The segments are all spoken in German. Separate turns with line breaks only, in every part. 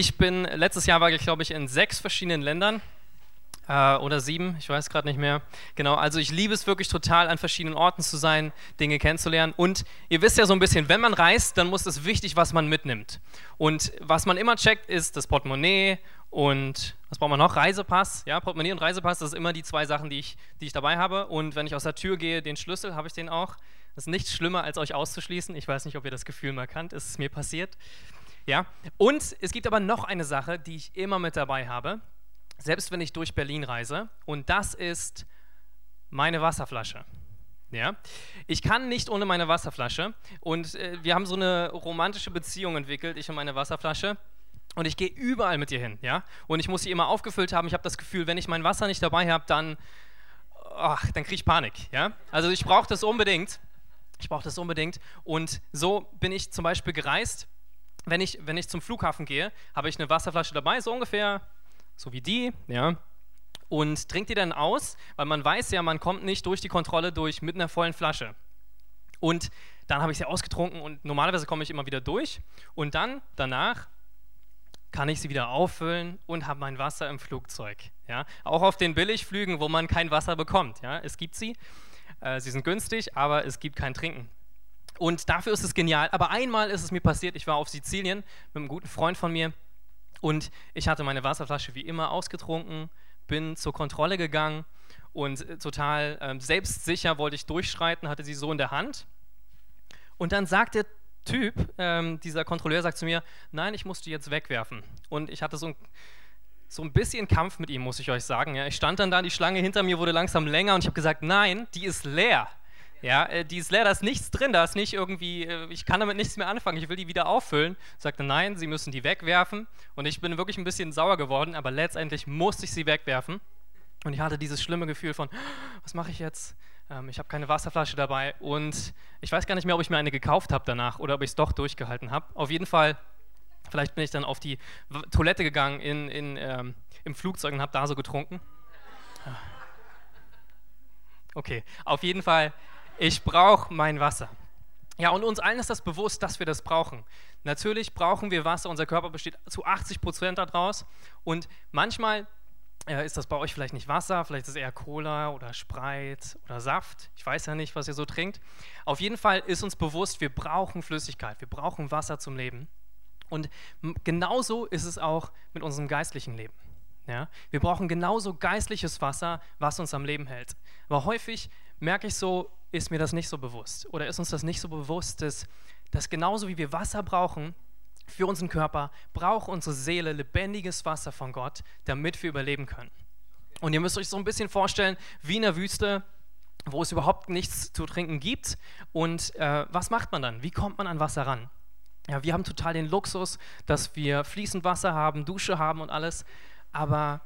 Ich bin, letztes Jahr war ich, glaube ich, in sechs verschiedenen Ländern äh, oder sieben, ich weiß gerade nicht mehr. Genau, also ich liebe es wirklich total, an verschiedenen Orten zu sein, Dinge kennenzulernen. Und ihr wisst ja so ein bisschen, wenn man reist, dann muss es wichtig, was man mitnimmt. Und was man immer checkt, ist das Portemonnaie und was braucht man noch? Reisepass. Ja, Portemonnaie und Reisepass, das sind immer die zwei Sachen, die ich, die ich dabei habe. Und wenn ich aus der Tür gehe, den Schlüssel, habe ich den auch. Das ist nichts schlimmer, als euch auszuschließen. Ich weiß nicht, ob ihr das Gefühl mal kannt. Ist es mir passiert. Ja? Und es gibt aber noch eine Sache, die ich immer mit dabei habe, selbst wenn ich durch Berlin reise, und das ist meine Wasserflasche. Ja? Ich kann nicht ohne meine Wasserflasche und äh, wir haben so eine romantische Beziehung entwickelt, ich und meine Wasserflasche. Und ich gehe überall mit ihr hin, ja. Und ich muss sie immer aufgefüllt haben. Ich habe das Gefühl, wenn ich mein Wasser nicht dabei habe, dann, ach, dann kriege ich Panik, ja. Also ich brauche das unbedingt. Ich brauche das unbedingt. Und so bin ich zum Beispiel gereist wenn ich, wenn ich zum Flughafen gehe, habe ich eine Wasserflasche dabei, so ungefähr so wie die, ja, und trinke die dann aus, weil man weiß ja, man kommt nicht durch die Kontrolle durch mit einer vollen Flasche. Und dann habe ich sie ausgetrunken und normalerweise komme ich immer wieder durch und dann danach kann ich sie wieder auffüllen und habe mein Wasser im Flugzeug. Ja? Auch auf den Billigflügen, wo man kein Wasser bekommt. Ja? Es gibt sie, äh, sie sind günstig, aber es gibt kein Trinken. Und dafür ist es genial. Aber einmal ist es mir passiert, ich war auf Sizilien mit einem guten Freund von mir und ich hatte meine Wasserflasche wie immer ausgetrunken, bin zur Kontrolle gegangen und äh, total äh, selbstsicher wollte ich durchschreiten, hatte sie so in der Hand. Und dann sagt der Typ, ähm, dieser Kontrolleur, sagt zu mir, nein, ich muss die jetzt wegwerfen. Und ich hatte so ein, so ein bisschen Kampf mit ihm, muss ich euch sagen. Ja. Ich stand dann da, die Schlange hinter mir wurde langsam länger und ich habe gesagt, nein, die ist leer. Ja, äh, die ist leer, da ist nichts drin, da ist nicht irgendwie, äh, ich kann damit nichts mehr anfangen, ich will die wieder auffüllen. Sagte, nein, sie müssen die wegwerfen. Und ich bin wirklich ein bisschen sauer geworden, aber letztendlich musste ich sie wegwerfen. Und ich hatte dieses schlimme Gefühl von, was mache ich jetzt? Ähm, ich habe keine Wasserflasche dabei und ich weiß gar nicht mehr, ob ich mir eine gekauft habe danach oder ob ich es doch durchgehalten habe. Auf jeden Fall, vielleicht bin ich dann auf die Toilette gegangen in, in, ähm, im Flugzeug und habe da so getrunken. Okay, auf jeden Fall ich brauche mein Wasser. Ja, und uns allen ist das bewusst, dass wir das brauchen. Natürlich brauchen wir Wasser, unser Körper besteht zu 80 Prozent daraus. Und manchmal äh, ist das bei euch vielleicht nicht Wasser, vielleicht ist es eher Cola oder Spreit oder Saft. Ich weiß ja nicht, was ihr so trinkt. Auf jeden Fall ist uns bewusst, wir brauchen Flüssigkeit, wir brauchen Wasser zum Leben. Und genauso ist es auch mit unserem geistlichen Leben. Ja? Wir brauchen genauso geistliches Wasser, was uns am Leben hält. Aber häufig merke ich so, ist mir das nicht so bewusst oder ist uns das nicht so bewusst, dass, dass genauso wie wir Wasser brauchen für unseren Körper, braucht unsere Seele lebendiges Wasser von Gott, damit wir überleben können. Und ihr müsst euch so ein bisschen vorstellen, wie in der Wüste, wo es überhaupt nichts zu trinken gibt. Und äh, was macht man dann? Wie kommt man an Wasser ran? Ja, wir haben total den Luxus, dass wir fließend Wasser haben, Dusche haben und alles. Aber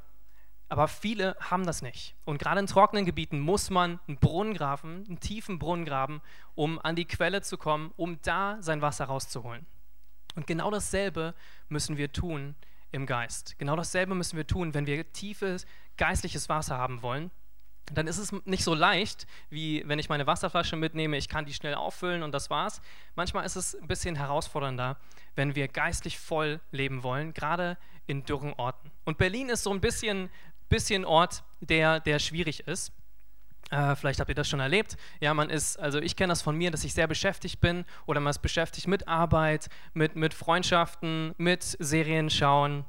aber viele haben das nicht. Und gerade in trockenen Gebieten muss man einen Brunnen graben, einen tiefen Brunnen graben, um an die Quelle zu kommen, um da sein Wasser rauszuholen. Und genau dasselbe müssen wir tun im Geist. Genau dasselbe müssen wir tun, wenn wir tiefes geistliches Wasser haben wollen. Dann ist es nicht so leicht, wie wenn ich meine Wasserflasche mitnehme, ich kann die schnell auffüllen und das war's. Manchmal ist es ein bisschen herausfordernder, wenn wir geistlich voll leben wollen, gerade in dürren Orten. Und Berlin ist so ein bisschen bisschen Ort, der, der schwierig ist. Äh, vielleicht habt ihr das schon erlebt. Ja, man ist, also ich kenne das von mir, dass ich sehr beschäftigt bin oder man ist beschäftigt mit Arbeit, mit, mit Freundschaften, mit Serien schauen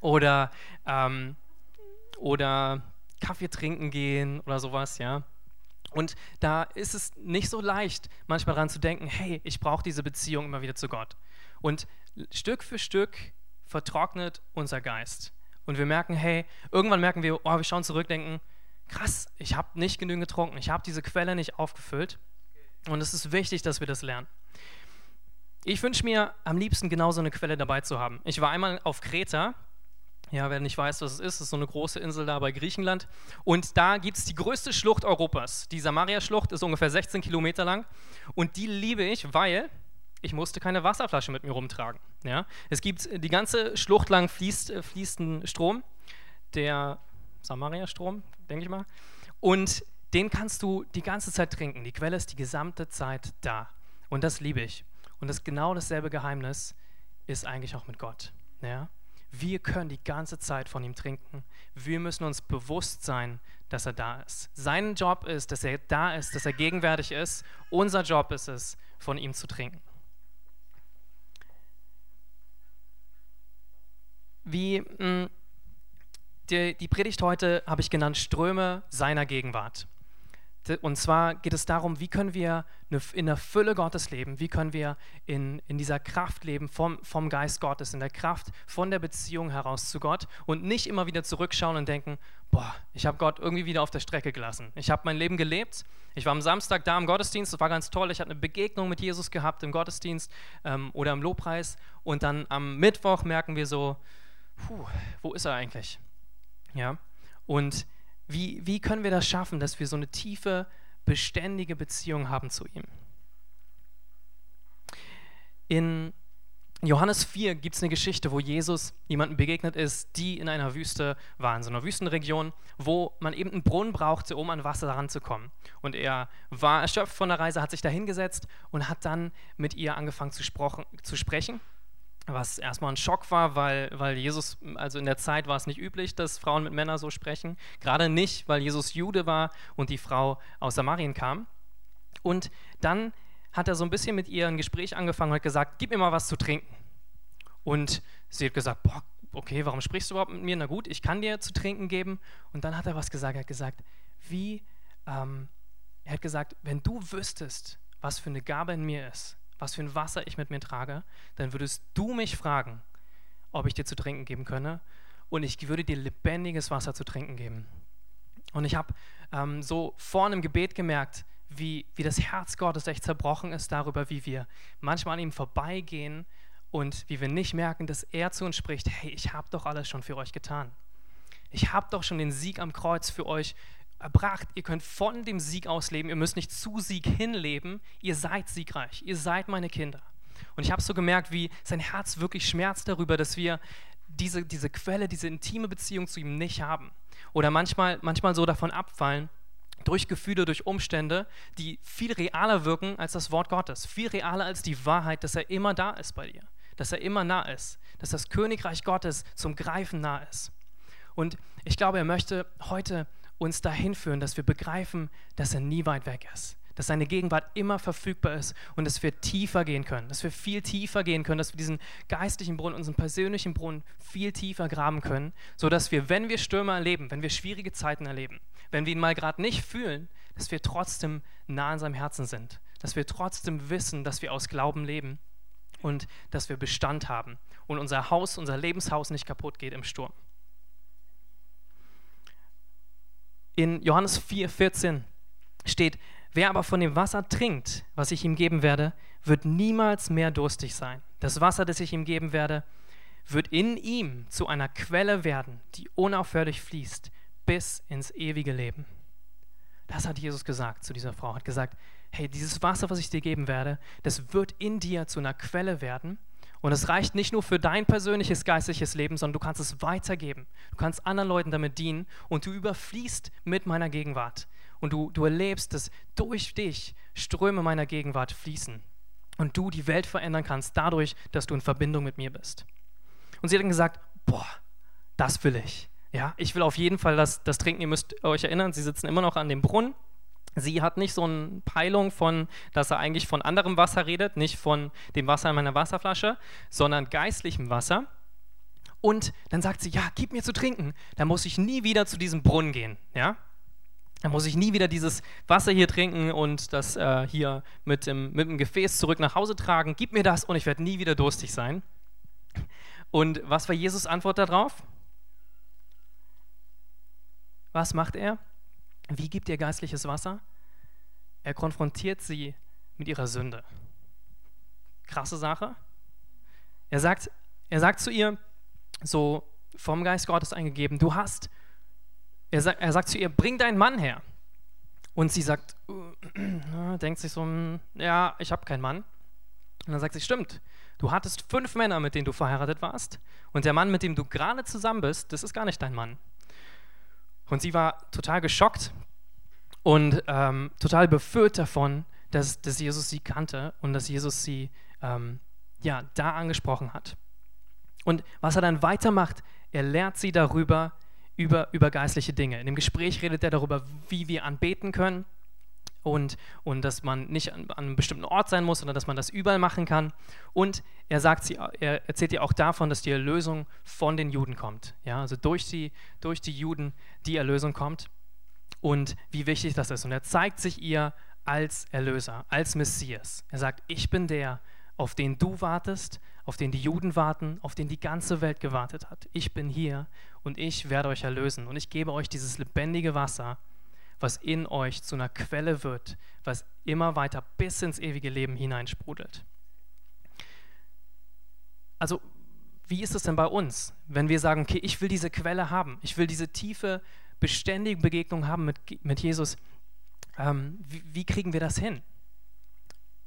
oder, ähm, oder Kaffee trinken gehen oder sowas, ja. Und da ist es nicht so leicht, manchmal daran zu denken, hey, ich brauche diese Beziehung immer wieder zu Gott. Und Stück für Stück vertrocknet unser Geist. Und wir merken, hey, irgendwann merken wir, oh, wir schauen zurück, denken, krass, ich habe nicht genügend getrunken, ich habe diese Quelle nicht aufgefüllt. Und es ist wichtig, dass wir das lernen. Ich wünsche mir am liebsten genauso eine Quelle dabei zu haben. Ich war einmal auf Kreta. Ja, wer nicht weiß, was es ist, ist so eine große Insel da bei Griechenland. Und da gibt es die größte Schlucht Europas. Die Samaria-Schlucht ist ungefähr 16 Kilometer lang. Und die liebe ich, weil ich musste keine Wasserflasche mit mir rumtragen. Ja? Es gibt die ganze Schlucht lang fließt, äh, fließt ein Strom, der Samaria-Strom, denke ich mal. Und den kannst du die ganze Zeit trinken. Die Quelle ist die gesamte Zeit da. Und das liebe ich. Und das genau dasselbe Geheimnis ist eigentlich auch mit Gott. Ja? wir können die ganze Zeit von ihm trinken. Wir müssen uns bewusst sein, dass er da ist. Sein Job ist, dass er da ist, dass er gegenwärtig ist. Unser Job ist es, von ihm zu trinken. Wie mh, hm, die, die Predigt heute habe ich genannt Ströme seiner Gegenwart. Und zwar geht es darum, wie können wir in der Fülle Gottes leben, wie können wir in, in dieser Kraft leben vom, vom Geist Gottes, in der Kraft von der Beziehung heraus zu Gott und nicht immer wieder zurückschauen und denken, boah, ich habe Gott irgendwie wieder auf der Strecke gelassen. Ich habe mein Leben gelebt, ich war am Samstag da im Gottesdienst, das war ganz toll, ich hatte eine Begegnung mit Jesus gehabt im Gottesdienst ähm, oder im Lobpreis. Und dann am Mittwoch merken wir so, puh, wo ist er eigentlich? Ja, und wie, wie können wir das schaffen, dass wir so eine tiefe, beständige Beziehung haben zu ihm? In Johannes 4 gibt es eine Geschichte, wo Jesus jemandem begegnet ist, die in einer Wüste war, in so einer Wüstenregion, wo man eben einen Brunnen brauchte, um an Wasser ranzukommen. Und er war erschöpft von der Reise, hat sich da hingesetzt und hat dann mit ihr angefangen zu, zu sprechen was erstmal ein Schock war, weil, weil Jesus, also in der Zeit war es nicht üblich, dass Frauen mit Männern so sprechen. Gerade nicht, weil Jesus Jude war und die Frau aus Samarien kam. Und dann hat er so ein bisschen mit ihr ein Gespräch angefangen und hat gesagt, gib mir mal was zu trinken. Und sie hat gesagt, boah, okay, warum sprichst du überhaupt mit mir? Na gut, ich kann dir zu trinken geben. Und dann hat er was gesagt, er hat gesagt, wie, ähm, er hat gesagt, wenn du wüsstest, was für eine Gabe in mir ist, was für ein Wasser ich mit mir trage, dann würdest du mich fragen, ob ich dir zu trinken geben könne. Und ich würde dir lebendiges Wasser zu trinken geben. Und ich habe ähm, so vorne im Gebet gemerkt, wie, wie das Herz Gottes echt zerbrochen ist darüber, wie wir manchmal an ihm vorbeigehen und wie wir nicht merken, dass er zu uns spricht, hey, ich habe doch alles schon für euch getan. Ich habe doch schon den Sieg am Kreuz für euch erbracht. Ihr könnt von dem Sieg aus leben. Ihr müsst nicht zu Sieg hinleben. Ihr seid siegreich. Ihr seid meine Kinder. Und ich habe so gemerkt, wie sein Herz wirklich schmerzt darüber, dass wir diese, diese Quelle, diese intime Beziehung zu ihm nicht haben. Oder manchmal, manchmal so davon abfallen, durch Gefühle, durch Umstände, die viel realer wirken als das Wort Gottes. Viel realer als die Wahrheit, dass er immer da ist bei dir. Dass er immer nah ist. Dass das Königreich Gottes zum Greifen nah ist. Und ich glaube, er möchte heute uns dahin führen, dass wir begreifen, dass er nie weit weg ist, dass seine Gegenwart immer verfügbar ist und dass wir tiefer gehen können, dass wir viel tiefer gehen können, dass wir diesen geistlichen Brunnen, unseren persönlichen Brunnen viel tiefer graben können, sodass wir, wenn wir Stürme erleben, wenn wir schwierige Zeiten erleben, wenn wir ihn mal gerade nicht fühlen, dass wir trotzdem nah an seinem Herzen sind, dass wir trotzdem wissen, dass wir aus Glauben leben und dass wir Bestand haben und unser Haus, unser Lebenshaus nicht kaputt geht im Sturm. In Johannes 4, 14 steht, wer aber von dem Wasser trinkt, was ich ihm geben werde, wird niemals mehr durstig sein. Das Wasser, das ich ihm geben werde, wird in ihm zu einer Quelle werden, die unaufhörlich fließt bis ins ewige Leben. Das hat Jesus gesagt zu dieser Frau, hat gesagt, hey, dieses Wasser, was ich dir geben werde, das wird in dir zu einer Quelle werden und es reicht nicht nur für dein persönliches geistliches Leben, sondern du kannst es weitergeben. Du kannst anderen Leuten damit dienen und du überfließt mit meiner Gegenwart. Und du, du erlebst, dass durch dich Ströme meiner Gegenwart fließen. Und du die Welt verändern kannst dadurch, dass du in Verbindung mit mir bist. Und sie hat dann gesagt, boah, das will ich. Ja, ich will auf jeden Fall das, das trinken. Ihr müsst euch erinnern, sie sitzen immer noch an dem Brunnen Sie hat nicht so eine Peilung von, dass er eigentlich von anderem Wasser redet, nicht von dem Wasser in meiner Wasserflasche, sondern geistlichem Wasser. Und dann sagt sie, ja, gib mir zu trinken. Dann muss ich nie wieder zu diesem Brunnen gehen. Ja? Dann muss ich nie wieder dieses Wasser hier trinken und das äh, hier mit dem, mit dem Gefäß zurück nach Hause tragen. Gib mir das und ich werde nie wieder durstig sein. Und was war Jesus' Antwort darauf? Was macht er? Wie gibt ihr geistliches Wasser? Er konfrontiert sie mit ihrer Sünde. Krasse Sache. Er sagt, er sagt zu ihr, so vom Geist Gottes eingegeben, du hast, er, sagt, er sagt zu ihr, bring deinen Mann her. Und sie sagt, äh, denkt sich so, hm, ja, ich habe keinen Mann. Und dann sagt sie, stimmt, du hattest fünf Männer, mit denen du verheiratet warst. Und der Mann, mit dem du gerade zusammen bist, das ist gar nicht dein Mann. Und sie war total geschockt und ähm, total befüllt davon, dass, dass Jesus sie kannte und dass Jesus sie ähm, ja, da angesprochen hat. Und was er dann weitermacht, er lehrt sie darüber, über, über geistliche Dinge. In dem Gespräch redet er darüber, wie wir anbeten können und, und dass man nicht an, an, einem bestimmten Ort sein muss, sondern dass man das überall machen kann. Und er, sagt sie, er erzählt ihr auch davon, dass die Erlösung von den Juden kommt. Ja, also durch die, durch die Juden die Erlösung kommt und wie wichtig das ist. Und er zeigt sich ihr als Erlöser, als Messias. Er sagt, ich bin der, auf den du wartest, auf den die Juden warten, auf den die ganze Welt gewartet hat. Ich bin hier und ich werde euch erlösen und ich gebe euch dieses lebendige Wasser, was in euch zu einer Quelle wird, was immer weiter bis ins ewige Leben hineinsprudelt. Also, wie ist es denn bei uns, wenn wir sagen, okay, ich will diese Quelle haben, ich will diese tiefe, beständige Begegnung haben mit, mit Jesus? Ähm, wie, wie kriegen wir das hin?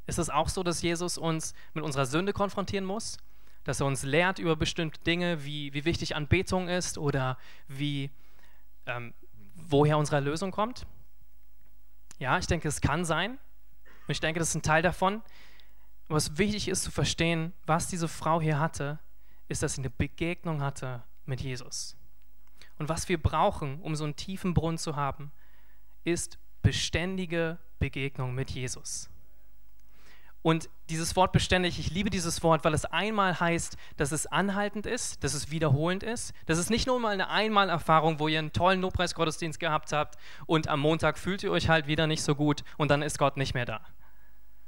Ist es auch so, dass Jesus uns mit unserer Sünde konfrontieren muss? Dass er uns lehrt über bestimmte Dinge, wie, wie wichtig Anbetung ist oder wie, ähm, woher unsere Erlösung kommt? Ja, ich denke, es kann sein. Und ich denke, das ist ein Teil davon. Was wichtig ist zu verstehen, was diese Frau hier hatte, ist, dass sie eine Begegnung hatte mit Jesus. Und was wir brauchen, um so einen tiefen Brunnen zu haben, ist beständige Begegnung mit Jesus. Und dieses Wort beständig, ich liebe dieses Wort, weil es einmal heißt, dass es anhaltend ist, dass es wiederholend ist. Das ist nicht nur mal eine Einmalerfahrung, wo ihr einen tollen Lobpreisgottesdienst gehabt habt und am Montag fühlt ihr euch halt wieder nicht so gut und dann ist Gott nicht mehr da.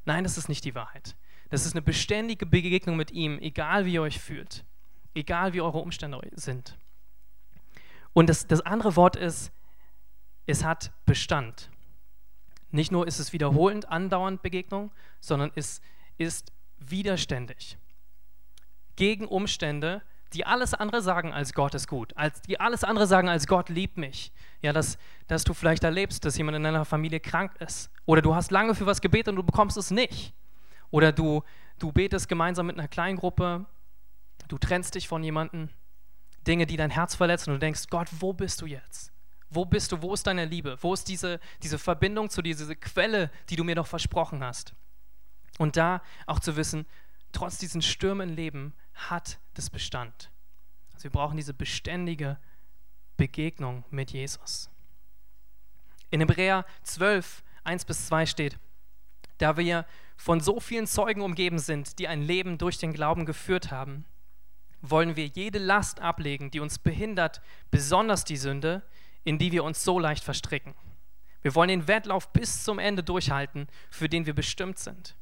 Nein, das ist nicht die Wahrheit. Das ist eine beständige Begegnung mit ihm, egal wie ihr euch fühlt, egal wie eure Umstände sind. Und das, das andere Wort ist, es hat Bestand. Nicht nur ist es wiederholend, andauernd Begegnung, sondern es ist widerständig. Gegen Umstände, die alles andere sagen als Gott ist gut, als, die alles andere sagen als Gott liebt mich. Ja, dass, dass du vielleicht erlebst, dass jemand in deiner Familie krank ist. Oder du hast lange für was gebetet und du bekommst es nicht. Oder du, du betest gemeinsam mit einer Kleingruppe, du trennst dich von jemandem. Dinge, die dein Herz verletzen und du denkst, Gott, wo bist du jetzt? Wo bist du? Wo ist deine Liebe? Wo ist diese, diese Verbindung zu dir, diese Quelle, die du mir doch versprochen hast? Und da auch zu wissen, trotz diesen Stürmen im Leben hat das Bestand. Also wir brauchen diese beständige Begegnung mit Jesus. In Hebräer 12, 1 bis 2 steht, da wir von so vielen Zeugen umgeben sind, die ein Leben durch den Glauben geführt haben, wollen wir jede Last ablegen, die uns behindert, besonders die Sünde, in die wir uns so leicht verstricken. Wir wollen den Wettlauf bis zum Ende durchhalten, für den wir bestimmt sind.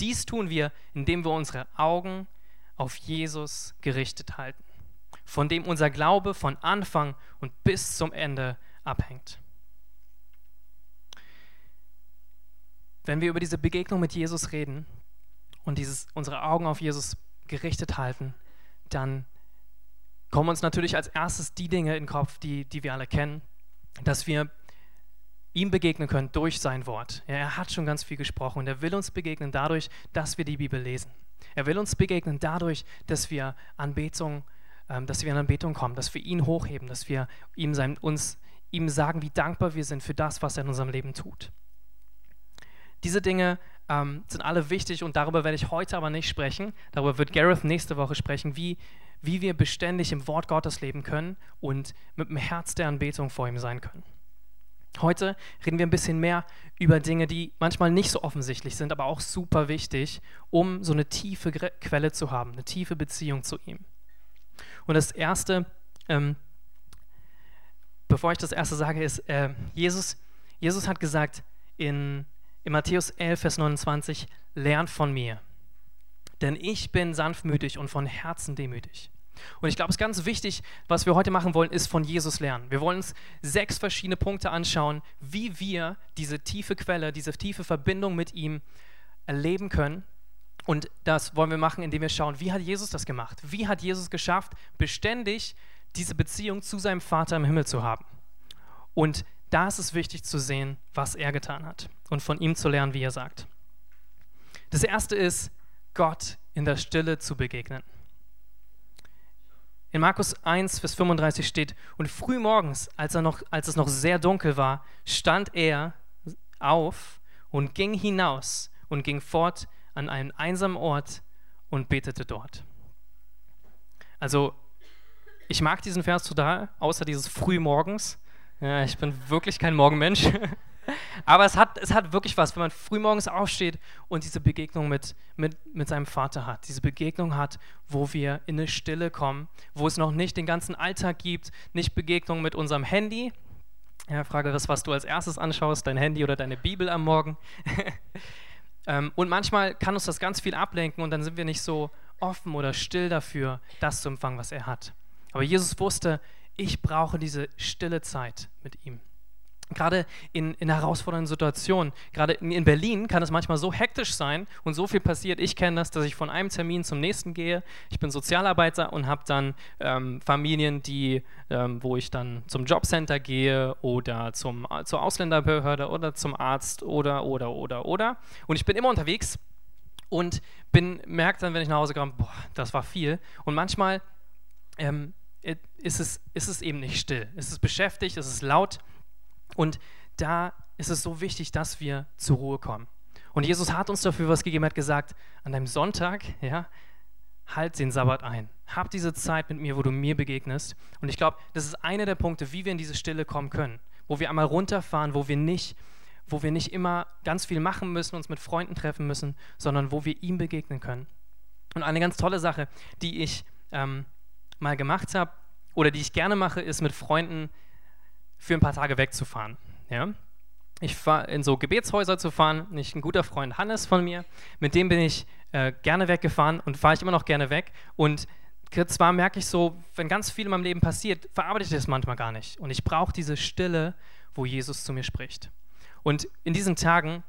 Dies tun wir, indem wir unsere Augen auf Jesus gerichtet halten, von dem unser Glaube von Anfang und bis zum Ende abhängt. Wenn wir über diese Begegnung mit Jesus reden und dieses, unsere Augen auf Jesus gerichtet halten, dann kommen uns natürlich als erstes die Dinge in den Kopf, die, die wir alle kennen, dass wir ihm begegnen können durch sein Wort. Ja, er hat schon ganz viel gesprochen und er will uns begegnen dadurch, dass wir die Bibel lesen. Er will uns begegnen dadurch, dass wir Anbetung, ähm, dass wir in Anbetung kommen, dass wir ihn hochheben, dass wir ihm sein, uns ihm sagen, wie dankbar wir sind für das, was er in unserem Leben tut. Diese Dinge ähm, sind alle wichtig und darüber werde ich heute aber nicht sprechen. Darüber wird Gareth nächste Woche sprechen, wie, wie wir beständig im Wort Gottes leben können und mit dem Herz der Anbetung vor ihm sein können. Heute reden wir ein bisschen mehr über Dinge, die manchmal nicht so offensichtlich sind, aber auch super wichtig, um so eine tiefe Quelle zu haben, eine tiefe Beziehung zu ihm. Und das Erste, ähm, bevor ich das Erste sage, ist, äh, Jesus, Jesus hat gesagt in, in Matthäus 11, Vers 29, lernt von mir, denn ich bin sanftmütig und von Herzen demütig. Und ich glaube, es ist ganz wichtig, was wir heute machen wollen, ist von Jesus lernen. Wir wollen uns sechs verschiedene Punkte anschauen, wie wir diese tiefe Quelle, diese tiefe Verbindung mit ihm erleben können. Und das wollen wir machen, indem wir schauen, wie hat Jesus das gemacht? Wie hat Jesus geschafft, beständig diese Beziehung zu seinem Vater im Himmel zu haben? Und da ist es wichtig zu sehen, was er getan hat und von ihm zu lernen, wie er sagt. Das erste ist, Gott in der Stille zu begegnen. In Markus 1, Vers 35 steht, und früh morgens, als, er noch, als es noch sehr dunkel war, stand er auf und ging hinaus und ging fort an einen einsamen Ort und betete dort. Also ich mag diesen Vers total, außer dieses Frühmorgens. Ja, ich bin wirklich kein Morgenmensch. Aber es hat, es hat wirklich was, wenn man frühmorgens aufsteht und diese Begegnung mit, mit, mit seinem Vater hat. Diese Begegnung hat, wo wir in eine Stille kommen, wo es noch nicht den ganzen Alltag gibt, nicht Begegnung mit unserem Handy. Ja, Frage ist, was du als erstes anschaust, dein Handy oder deine Bibel am Morgen. ähm, und manchmal kann uns das ganz viel ablenken und dann sind wir nicht so offen oder still dafür, das zu empfangen, was er hat. Aber Jesus wusste, ich brauche diese stille Zeit mit ihm gerade in, in herausfordernden Situationen. Gerade in Berlin kann es manchmal so hektisch sein und so viel passiert. Ich kenne das, dass ich von einem Termin zum nächsten gehe. Ich bin Sozialarbeiter und habe dann ähm, Familien, die, ähm, wo ich dann zum Jobcenter gehe oder zum, zur Ausländerbehörde oder zum Arzt oder, oder, oder, oder. Und ich bin immer unterwegs und bin, merke dann, wenn ich nach Hause komme, boah, das war viel. Und manchmal ähm, ist, es, ist es eben nicht still. Es ist beschäftigt, es ist laut. Und da ist es so wichtig, dass wir zur Ruhe kommen. Und Jesus hat uns dafür was gegeben, hat gesagt, an deinem Sonntag, ja, halt den Sabbat ein. Hab diese Zeit mit mir, wo du mir begegnest. Und ich glaube, das ist einer der Punkte, wie wir in diese Stille kommen können, wo wir einmal runterfahren, wo wir nicht, wo wir nicht immer ganz viel machen müssen, uns mit Freunden treffen müssen, sondern wo wir ihm begegnen können. Und eine ganz tolle Sache, die ich ähm, mal gemacht habe oder die ich gerne mache, ist mit Freunden für ein paar Tage wegzufahren. Ja? Ich fahre in so Gebetshäuser zu fahren. Nicht ein guter Freund Hannes von mir, mit dem bin ich äh, gerne weggefahren und fahre ich immer noch gerne weg. Und zwar merke ich so, wenn ganz viel in meinem Leben passiert, verarbeite ich das manchmal gar nicht. Und ich brauche diese Stille, wo Jesus zu mir spricht. Und in diesen Tagen,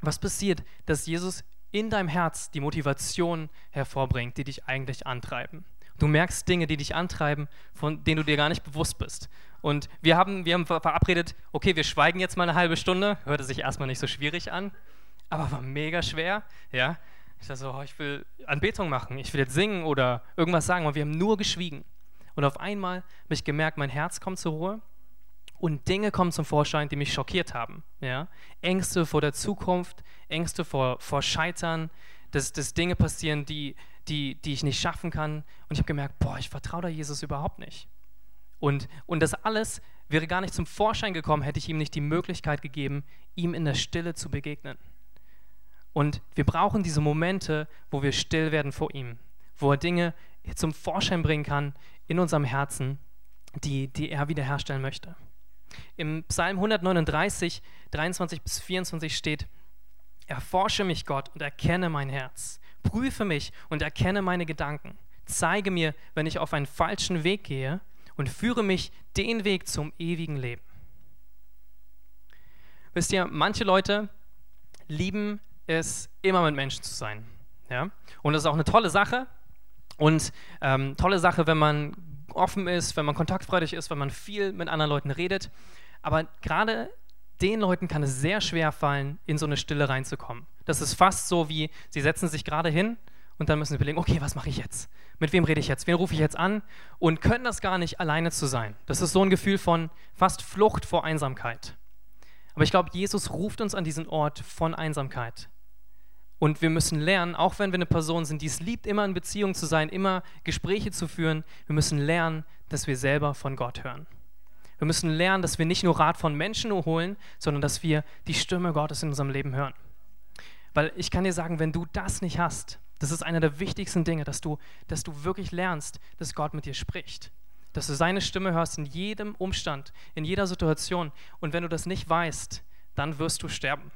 was passiert, dass Jesus in deinem Herz die Motivation hervorbringt, die dich eigentlich antreiben. Du merkst Dinge, die dich antreiben, von denen du dir gar nicht bewusst bist. Und wir haben, wir haben verabredet, okay, wir schweigen jetzt mal eine halbe Stunde. Hörte sich erstmal nicht so schwierig an, aber war mega schwer. Ja? Ich dachte so, oh, ich will Anbetung machen, ich will jetzt singen oder irgendwas sagen. Und wir haben nur geschwiegen. Und auf einmal habe ich gemerkt, mein Herz kommt zur Ruhe und Dinge kommen zum Vorschein, die mich schockiert haben. Ja? Ängste vor der Zukunft, Ängste vor, vor Scheitern, dass, dass Dinge passieren, die, die, die ich nicht schaffen kann. Und ich habe gemerkt, boah, ich vertraue da Jesus überhaupt nicht. Und, und das alles wäre gar nicht zum Vorschein gekommen, hätte ich ihm nicht die Möglichkeit gegeben, ihm in der Stille zu begegnen. Und wir brauchen diese Momente, wo wir still werden vor ihm, wo er Dinge zum Vorschein bringen kann in unserem Herzen, die, die er wiederherstellen möchte. Im Psalm 139, 23 bis 24 steht, Erforsche mich, Gott, und erkenne mein Herz. Prüfe mich und erkenne meine Gedanken. Zeige mir, wenn ich auf einen falschen Weg gehe und führe mich den Weg zum ewigen Leben. Wisst ihr, manche Leute lieben es, immer mit Menschen zu sein. Ja? Und das ist auch eine tolle Sache. Und ähm, tolle Sache, wenn man offen ist, wenn man kontaktfreudig ist, wenn man viel mit anderen Leuten redet. Aber gerade den Leuten kann es sehr schwer fallen, in so eine Stille reinzukommen. Das ist fast so wie, sie setzen sich gerade hin und dann müssen sie überlegen, okay, was mache ich jetzt? Mit wem rede ich jetzt? Wen rufe ich jetzt an? Und können das gar nicht, alleine zu sein. Das ist so ein Gefühl von fast Flucht vor Einsamkeit. Aber ich glaube, Jesus ruft uns an diesen Ort von Einsamkeit. Und wir müssen lernen, auch wenn wir eine Person sind, die es liebt, immer in Beziehung zu sein, immer Gespräche zu führen, wir müssen lernen, dass wir selber von Gott hören. Wir müssen lernen, dass wir nicht nur Rat von Menschen holen, sondern dass wir die Stimme Gottes in unserem Leben hören. Weil ich kann dir sagen, wenn du das nicht hast, das ist einer der wichtigsten Dinge, dass du, dass du wirklich lernst, dass Gott mit dir spricht. Dass du seine Stimme hörst in jedem Umstand, in jeder Situation. Und wenn du das nicht weißt, dann wirst du sterben.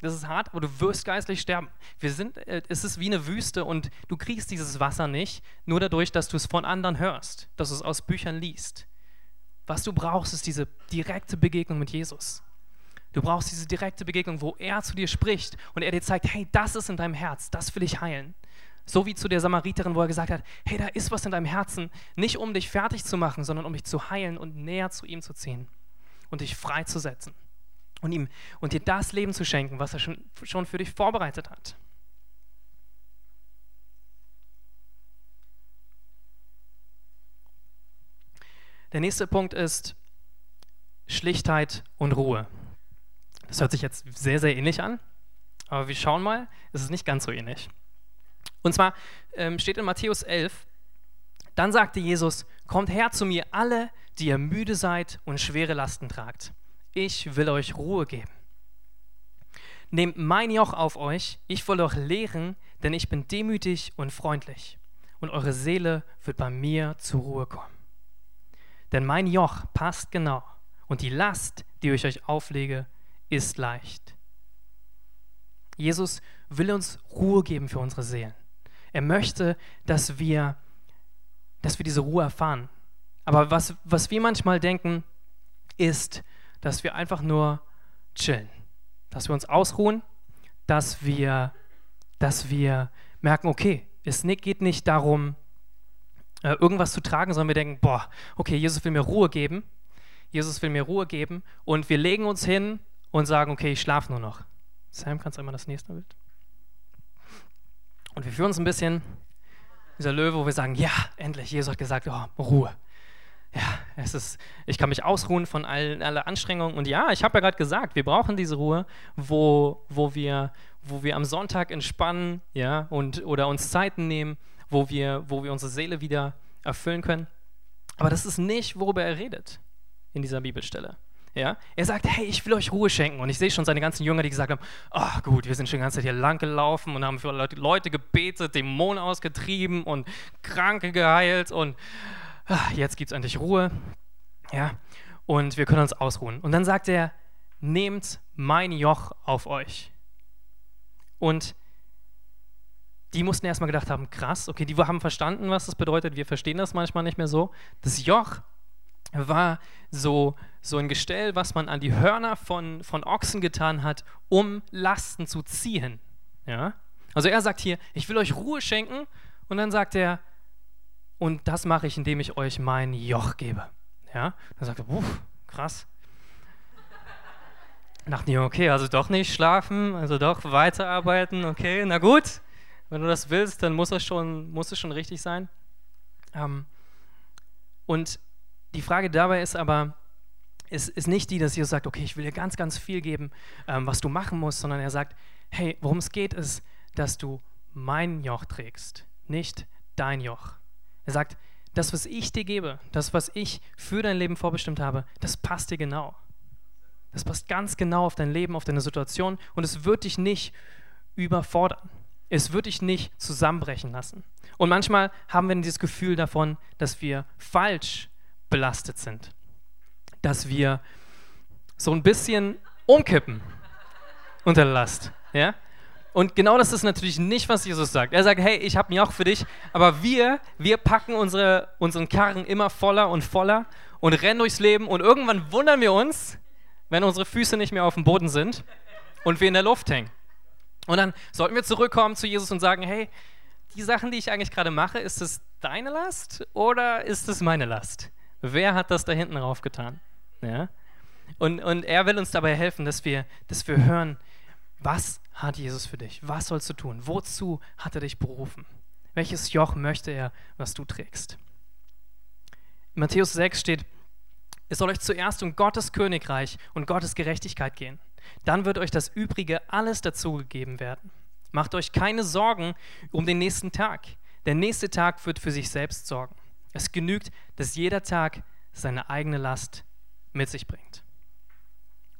Das ist hart, aber du wirst geistlich sterben. Wir sind, äh, es ist wie eine Wüste und du kriegst dieses Wasser nicht, nur dadurch, dass du es von anderen hörst, dass du es aus Büchern liest. Was du brauchst, ist diese direkte Begegnung mit Jesus. Du brauchst diese direkte Begegnung, wo er zu dir spricht und er dir zeigt, hey, das ist in deinem Herz, das will ich heilen. So wie zu der Samariterin, wo er gesagt hat, hey, da ist was in deinem Herzen, nicht um dich fertig zu machen, sondern um dich zu heilen und näher zu ihm zu ziehen und dich freizusetzen und ihm und dir das Leben zu schenken, was er schon, schon für dich vorbereitet hat. Der nächste Punkt ist Schlichtheit und Ruhe. Das hört sich jetzt sehr, sehr ähnlich an, aber wir schauen mal, es ist nicht ganz so ähnlich. Und zwar ähm, steht in Matthäus 11, Dann sagte Jesus, kommt her zu mir alle, die ihr müde seid und schwere Lasten tragt. Ich will euch Ruhe geben. Nehmt mein Joch auf euch, ich will euch lehren, denn ich bin demütig und freundlich, und eure Seele wird bei mir zur Ruhe kommen. Denn mein Joch passt genau, und die Last, die ich euch auflege, ist leicht. Jesus will uns Ruhe geben für unsere Seelen. Er möchte, dass wir, dass wir diese Ruhe erfahren. Aber was, was wir manchmal denken, ist, dass wir einfach nur chillen, dass wir uns ausruhen, dass wir, dass wir merken, okay, es geht nicht darum, äh, irgendwas zu tragen, sondern wir denken, boah, okay, Jesus will mir Ruhe geben, Jesus will mir Ruhe geben und wir legen uns hin und sagen, okay, ich schlafe nur noch. Sam, kannst du einmal das nächste Bild? Und wir fühlen uns ein bisschen, dieser Löwe, wo wir sagen, ja, endlich, Jesus hat gesagt, oh, Ruhe. Ja, es ist, ich kann mich ausruhen von allen, aller Anstrengungen. Und ja, ich habe ja gerade gesagt, wir brauchen diese Ruhe, wo, wo, wir, wo wir am Sonntag entspannen ja, und, oder uns Zeiten nehmen, wo wir, wo wir unsere Seele wieder erfüllen können. Aber das ist nicht, worüber er redet in dieser Bibelstelle. Ja? Er sagt, hey, ich will euch Ruhe schenken. Und ich sehe schon seine ganzen Jünger, die gesagt haben, ach oh, gut, wir sind schon die ganze Zeit hier lang gelaufen und haben für Leute gebetet, Dämonen ausgetrieben und Kranke geheilt und ach, jetzt gibt es endlich Ruhe. Ja? Und wir können uns ausruhen. Und dann sagt er, nehmt mein Joch auf euch. Und die mussten erstmal gedacht haben, krass, okay, die haben verstanden, was das bedeutet. Wir verstehen das manchmal nicht mehr so. Das Joch war so, so ein Gestell, was man an die Hörner von, von Ochsen getan hat, um Lasten zu ziehen. Ja? Also er sagt hier, ich will euch Ruhe schenken und dann sagt er, und das mache ich, indem ich euch mein Joch gebe. Ja? Dann sagt er, uff, krass. Dachte ich, okay, also doch nicht schlafen, also doch weiterarbeiten, okay, na gut. Wenn du das willst, dann muss es schon, muss es schon richtig sein. Ähm, und die Frage dabei ist aber, ist, ist nicht die, dass Jesus sagt, okay, ich will dir ganz, ganz viel geben, ähm, was du machen musst, sondern er sagt, hey, worum es geht, ist, dass du mein Joch trägst, nicht dein Joch. Er sagt, das, was ich dir gebe, das, was ich für dein Leben vorbestimmt habe, das passt dir genau. Das passt ganz genau auf dein Leben, auf deine Situation und es wird dich nicht überfordern. Es wird dich nicht zusammenbrechen lassen. Und manchmal haben wir dieses Gefühl davon, dass wir falsch belastet sind. Dass wir so ein bisschen umkippen unter Last. Ja? Und genau das ist natürlich nicht, was Jesus sagt. Er sagt, hey, ich habe ein Joch für dich, aber wir, wir packen unsere, unseren Karren immer voller und voller und rennen durchs Leben und irgendwann wundern wir uns, wenn unsere Füße nicht mehr auf dem Boden sind und wir in der Luft hängen. Und dann sollten wir zurückkommen zu Jesus und sagen, hey, die Sachen, die ich eigentlich gerade mache, ist es deine Last oder ist es meine Last? Wer hat das da hinten rauf getan? Ja? Und, und er will uns dabei helfen, dass wir, dass wir hören, was hat Jesus für dich? Was sollst du tun? Wozu hat er dich berufen? Welches Joch möchte er, was du trägst? In Matthäus 6 steht, es soll euch zuerst um Gottes Königreich und Gottes Gerechtigkeit gehen. Dann wird euch das Übrige alles dazugegeben werden. Macht euch keine Sorgen um den nächsten Tag. Der nächste Tag wird für sich selbst sorgen. Es genügt, dass jeder Tag seine eigene Last mit sich bringt.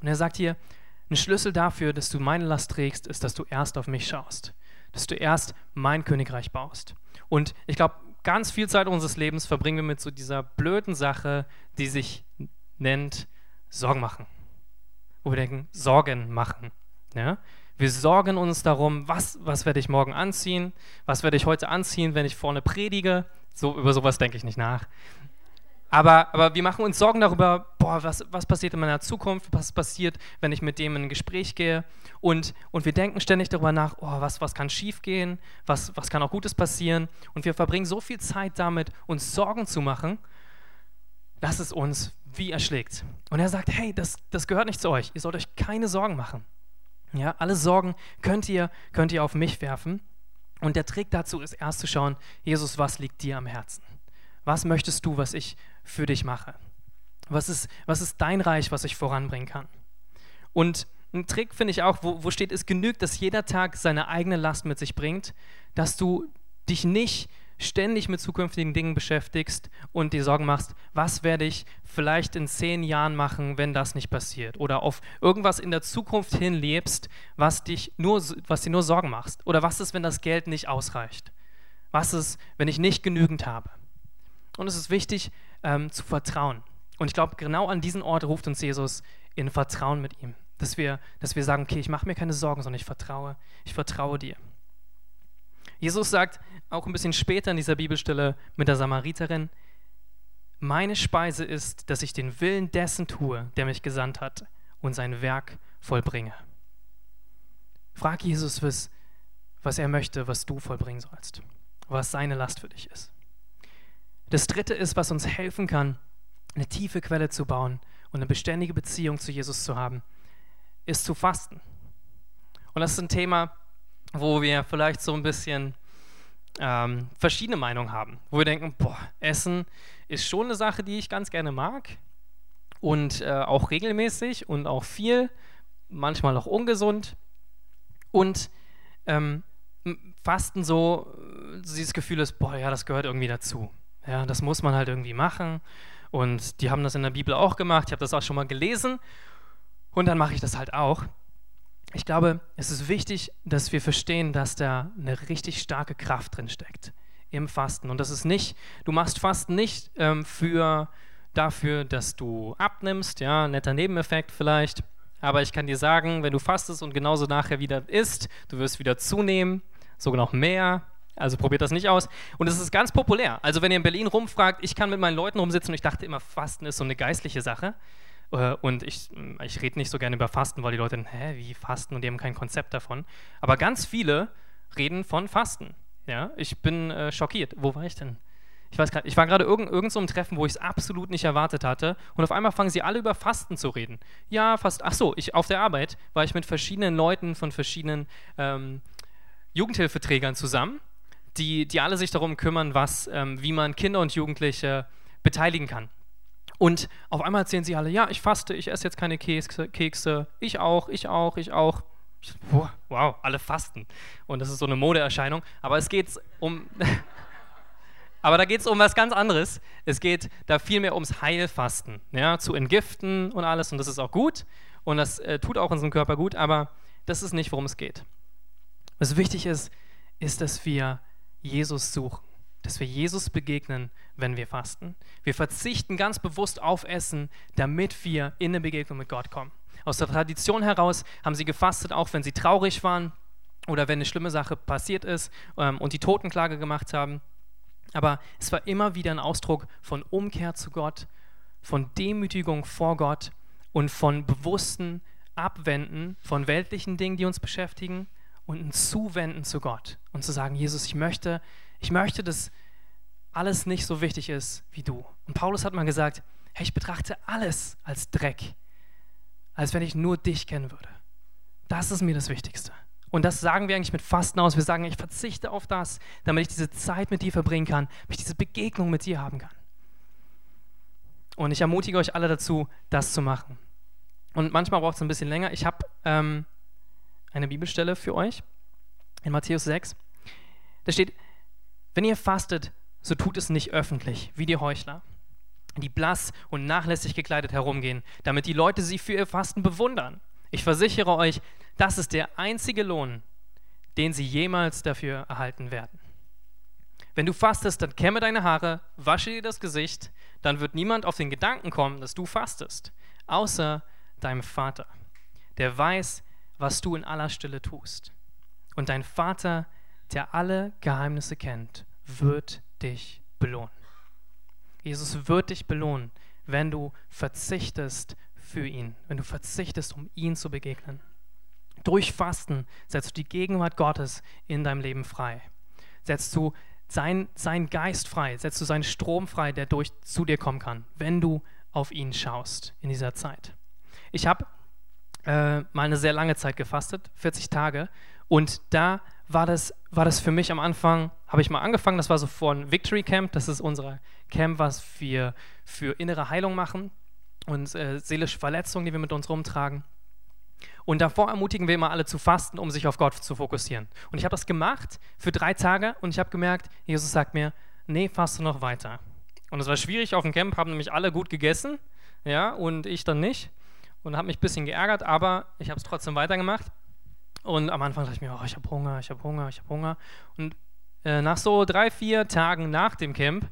Und er sagt hier, ein Schlüssel dafür, dass du meine Last trägst, ist, dass du erst auf mich schaust, dass du erst mein Königreich baust. Und ich glaube, ganz viel Zeit unseres Lebens verbringen wir mit so dieser blöden Sache, die sich nennt Sorgen machen. Wo wir denken, Sorgen machen. Ja? Wir sorgen uns darum, was, was werde ich morgen anziehen, was werde ich heute anziehen, wenn ich vorne predige. So, über sowas denke ich nicht nach. Aber, aber wir machen uns Sorgen darüber, boah, was, was passiert in meiner Zukunft, was passiert, wenn ich mit dem in ein Gespräch gehe. Und, und wir denken ständig darüber nach, oh, was, was kann schiefgehen, was, was kann auch Gutes passieren. Und wir verbringen so viel Zeit damit, uns Sorgen zu machen, dass es uns wie erschlägt. Und er sagt, hey, das, das gehört nicht zu euch. Ihr sollt euch keine Sorgen machen. Ja, alle Sorgen könnt ihr, könnt ihr auf mich werfen. Und der Trick dazu ist erst zu schauen, Jesus, was liegt dir am Herzen? Was möchtest du, was ich für dich mache? Was ist, was ist dein Reich, was ich voranbringen kann? Und ein Trick finde ich auch, wo, wo steht, es genügt, dass jeder Tag seine eigene Last mit sich bringt, dass du dich nicht ständig mit zukünftigen Dingen beschäftigst und dir Sorgen machst, was werde ich vielleicht in zehn Jahren machen, wenn das nicht passiert? Oder auf irgendwas in der Zukunft hin lebst, was, dich nur, was dir nur Sorgen machst? Oder was ist, wenn das Geld nicht ausreicht? Was ist, wenn ich nicht genügend habe? Und es ist wichtig ähm, zu vertrauen. Und ich glaube, genau an diesen Ort ruft uns Jesus in Vertrauen mit ihm. Dass wir, dass wir sagen, okay, ich mache mir keine Sorgen, sondern ich vertraue, ich vertraue dir. Jesus sagt auch ein bisschen später in dieser Bibelstelle mit der Samariterin, meine Speise ist, dass ich den Willen dessen tue, der mich gesandt hat und sein Werk vollbringe. Frag Jesus, was, was er möchte, was du vollbringen sollst, was seine Last für dich ist. Das Dritte ist, was uns helfen kann, eine tiefe Quelle zu bauen und eine beständige Beziehung zu Jesus zu haben, ist zu fasten. Und das ist ein Thema, wo wir vielleicht so ein bisschen ähm, verschiedene Meinungen haben, wo wir denken, boah, Essen ist schon eine Sache, die ich ganz gerne mag und äh, auch regelmäßig und auch viel, manchmal auch ungesund. Und ähm, Fasten so, äh, dieses Gefühl ist, boah, ja, das gehört irgendwie dazu. Ja, das muss man halt irgendwie machen. Und die haben das in der Bibel auch gemacht, ich habe das auch schon mal gelesen. Und dann mache ich das halt auch ich glaube, es ist wichtig, dass wir verstehen, dass da eine richtig starke Kraft drin steckt im Fasten. Und das ist nicht, du machst Fasten nicht ähm, für, dafür, dass du abnimmst, ja, netter Nebeneffekt vielleicht. Aber ich kann dir sagen, wenn du fastest und genauso nachher wieder isst, du wirst wieder zunehmen, sogar noch mehr. Also probiert das nicht aus. Und es ist ganz populär. Also wenn ihr in Berlin rumfragt, ich kann mit meinen Leuten rumsitzen und ich dachte immer, Fasten ist so eine geistliche Sache. Äh, und ich, ich rede nicht so gerne über Fasten, weil die Leute hä, wie Fasten? Und die haben kein Konzept davon. Aber ganz viele reden von Fasten. Ja, ich bin äh, schockiert. Wo war ich denn? Ich weiß gerade, ich war gerade irgend, irgend so einem Treffen, wo ich es absolut nicht erwartet hatte. Und auf einmal fangen sie alle über Fasten zu reden. Ja, fast. Ach so, ich, auf der Arbeit war ich mit verschiedenen Leuten von verschiedenen ähm, Jugendhilfeträgern zusammen, die, die alle sich darum kümmern, was, ähm, wie man Kinder und Jugendliche beteiligen kann. Und auf einmal erzählen sie alle, ja, ich faste, ich esse jetzt keine Kekse, Kekse. ich auch, ich auch, ich auch. Wow, alle fasten. Und das ist so eine Modeerscheinung. Aber es geht um. Aber da geht es um was ganz anderes. Es geht da vielmehr ums Heilfasten, ja, zu entgiften und alles. Und das ist auch gut. Und das äh, tut auch unserem Körper gut. Aber das ist nicht, worum es geht. Was wichtig ist, ist, dass wir Jesus suchen dass wir Jesus begegnen, wenn wir fasten. Wir verzichten ganz bewusst auf Essen, damit wir in eine Begegnung mit Gott kommen. Aus der Tradition heraus haben sie gefastet, auch wenn sie traurig waren oder wenn eine schlimme Sache passiert ist ähm, und die Totenklage gemacht haben. Aber es war immer wieder ein Ausdruck von Umkehr zu Gott, von Demütigung vor Gott und von bewussten Abwenden von weltlichen Dingen, die uns beschäftigen und ein Zuwenden zu Gott und zu sagen, Jesus, ich möchte ich möchte, dass alles nicht so wichtig ist wie du. Und Paulus hat mal gesagt, hey, ich betrachte alles als Dreck, als wenn ich nur dich kennen würde. Das ist mir das Wichtigste. Und das sagen wir eigentlich mit Fasten aus. Wir sagen, ich verzichte auf das, damit ich diese Zeit mit dir verbringen kann, damit ich diese Begegnung mit dir haben kann. Und ich ermutige euch alle dazu, das zu machen. Und manchmal braucht es ein bisschen länger. Ich habe ähm, eine Bibelstelle für euch in Matthäus 6. Da steht, wenn ihr fastet, so tut es nicht öffentlich, wie die Heuchler, die blass und nachlässig gekleidet herumgehen, damit die Leute sie für ihr Fasten bewundern. Ich versichere euch, das ist der einzige Lohn, den sie jemals dafür erhalten werden. Wenn du fastest, dann kämme deine Haare, wasche dir das Gesicht, dann wird niemand auf den Gedanken kommen, dass du fastest, außer deinem Vater, der weiß, was du in aller Stille tust. Und dein Vater, der alle Geheimnisse kennt, wird dich belohnen. Jesus wird dich belohnen, wenn du verzichtest für ihn, wenn du verzichtest, um ihn zu begegnen. Durch Fasten setzt du die Gegenwart Gottes in deinem Leben frei. Setzt du seinen sein Geist frei, setzt du seinen Strom frei, der durch zu dir kommen kann, wenn du auf ihn schaust in dieser Zeit. Ich habe äh, mal eine sehr lange Zeit gefastet, 40 Tage, und da war das, war das für mich am Anfang, habe ich mal angefangen, das war so von Victory Camp, das ist unser Camp, was wir für innere Heilung machen und äh, seelische Verletzungen, die wir mit uns rumtragen. Und davor ermutigen wir immer alle zu fasten, um sich auf Gott zu fokussieren. Und ich habe das gemacht für drei Tage und ich habe gemerkt, Jesus sagt mir, nee, faste noch weiter. Und es war schwierig auf dem Camp, haben nämlich alle gut gegessen, ja, und ich dann nicht. Und habe mich ein bisschen geärgert, aber ich habe es trotzdem weitergemacht. Und am Anfang dachte ich mir, oh, ich habe Hunger, ich habe Hunger, ich habe Hunger. Und äh, nach so drei, vier Tagen nach dem Camp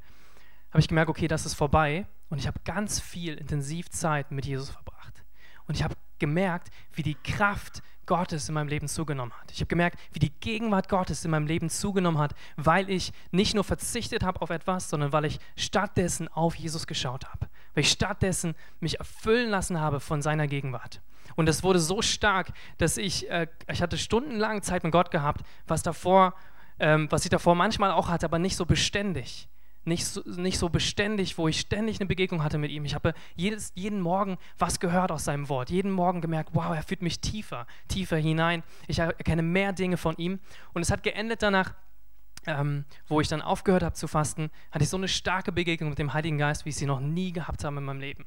habe ich gemerkt, okay, das ist vorbei. Und ich habe ganz viel intensiv Zeit mit Jesus verbracht. Und ich habe gemerkt, wie die Kraft Gottes in meinem Leben zugenommen hat. Ich habe gemerkt, wie die Gegenwart Gottes in meinem Leben zugenommen hat, weil ich nicht nur verzichtet habe auf etwas, sondern weil ich stattdessen auf Jesus geschaut habe. Weil ich stattdessen mich erfüllen lassen habe von seiner Gegenwart. Und es wurde so stark, dass ich, äh, ich hatte stundenlang Zeit mit Gott gehabt, was davor, ähm, was ich davor manchmal auch hatte, aber nicht so beständig nicht so, nicht so beständig, wo ich ständig eine Begegnung hatte mit ihm. Ich habe jedes, jeden Morgen was gehört aus seinem Wort. Jeden Morgen gemerkt, wow, er führt mich tiefer, tiefer hinein. Ich erkenne mehr Dinge von ihm. Und es hat geendet danach, ähm, wo ich dann aufgehört habe zu fasten, hatte ich so eine starke Begegnung mit dem Heiligen Geist, wie ich sie noch nie gehabt habe in meinem Leben.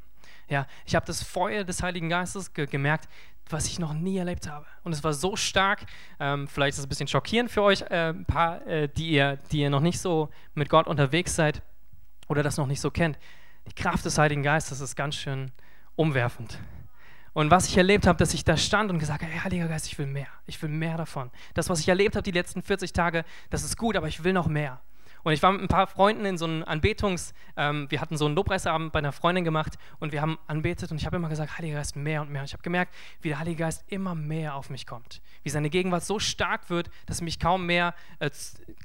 Ja, ich habe das Feuer des Heiligen Geistes ge gemerkt, was ich noch nie erlebt habe. Und es war so stark, ähm, vielleicht ist es ein bisschen schockierend für euch, äh, ein paar, äh, die, ihr, die ihr noch nicht so mit Gott unterwegs seid oder das noch nicht so kennt. Die Kraft des Heiligen Geistes ist ganz schön umwerfend. Und was ich erlebt habe, dass ich da stand und gesagt habe, hey, Heiliger Geist, ich will mehr. Ich will mehr davon. Das, was ich erlebt habe die letzten 40 Tage, das ist gut, aber ich will noch mehr. Und ich war mit ein paar Freunden in so einem Anbetungs-, ähm, wir hatten so einen Lobpreisabend bei einer Freundin gemacht und wir haben anbetet und ich habe immer gesagt, Heiliger Geist, mehr und mehr. Und ich habe gemerkt, wie der Heilige Geist immer mehr auf mich kommt. Wie seine Gegenwart so stark wird, dass mich kaum mehr, äh,